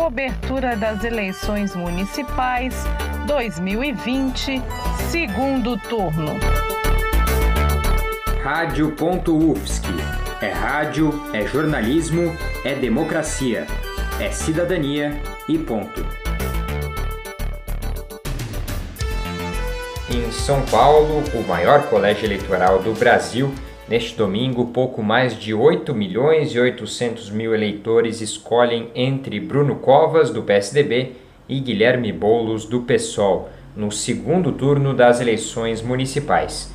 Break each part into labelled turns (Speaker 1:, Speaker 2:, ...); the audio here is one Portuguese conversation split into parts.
Speaker 1: Cobertura das eleições municipais 2020, segundo turno.
Speaker 2: Rádio.UFSC. É rádio, é jornalismo, é democracia, é cidadania e ponto. Em São Paulo, o maior colégio eleitoral do Brasil, neste domingo, pouco mais de 8 milhões e 800 mil eleitores escolhem entre Bruno Covas, do PSDB, e Guilherme Boulos, do PSOL, no segundo turno das eleições municipais.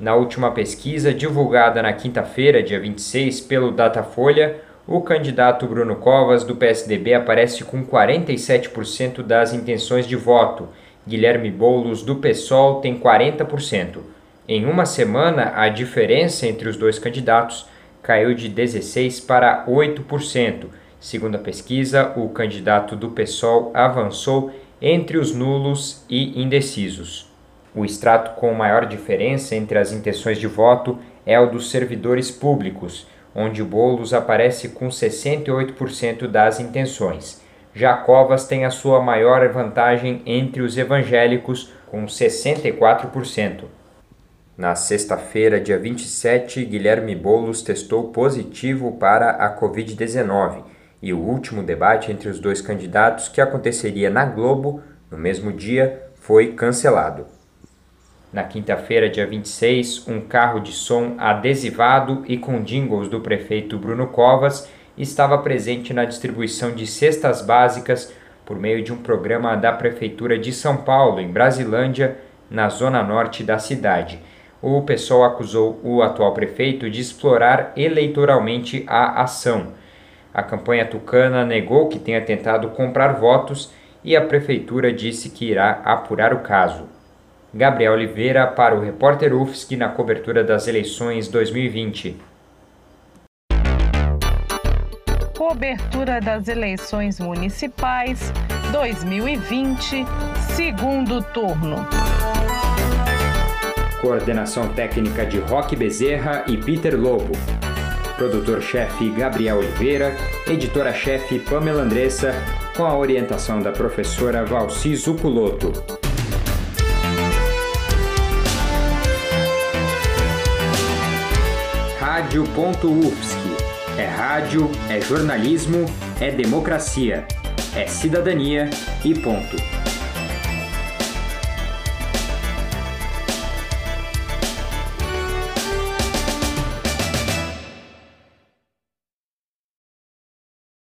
Speaker 2: Na última pesquisa, divulgada na quinta-feira, dia 26, pelo Datafolha, o candidato Bruno Covas, do PSDB, aparece com 47% das intenções de voto. Guilherme Boulos, do PSOL, tem 40%. Em uma semana, a diferença entre os dois candidatos caiu de 16% para 8%. Segundo a pesquisa, o candidato do PSOL avançou entre os nulos e indecisos. O extrato com maior diferença entre as intenções de voto é o dos servidores públicos, onde Bolos aparece com 68% das intenções. Já Covas tem a sua maior vantagem entre os evangélicos, com 64%. Na sexta-feira, dia 27, Guilherme Bolos testou positivo para a Covid-19 e o último debate entre os dois candidatos, que aconteceria na Globo no mesmo dia, foi cancelado. Na quinta-feira, dia 26, um carro de som adesivado e com jingles do prefeito Bruno Covas estava presente na distribuição de cestas básicas por meio de um programa da Prefeitura de São Paulo, em Brasilândia, na zona norte da cidade. O pessoal acusou o atual prefeito de explorar eleitoralmente a ação. A campanha tucana negou que tenha tentado comprar votos e a prefeitura disse que irá apurar o caso. Gabriel Oliveira para o repórter UFSC na cobertura das eleições 2020.
Speaker 1: Cobertura das eleições municipais 2020, segundo turno.
Speaker 2: Coordenação técnica de Roque Bezerra e Peter Lobo. Produtor-chefe Gabriel Oliveira, editora-chefe Pamela Andressa, com a orientação da professora Valci Zuculoto. Rádio.UFSC. É rádio, é jornalismo, é democracia, é cidadania e ponto.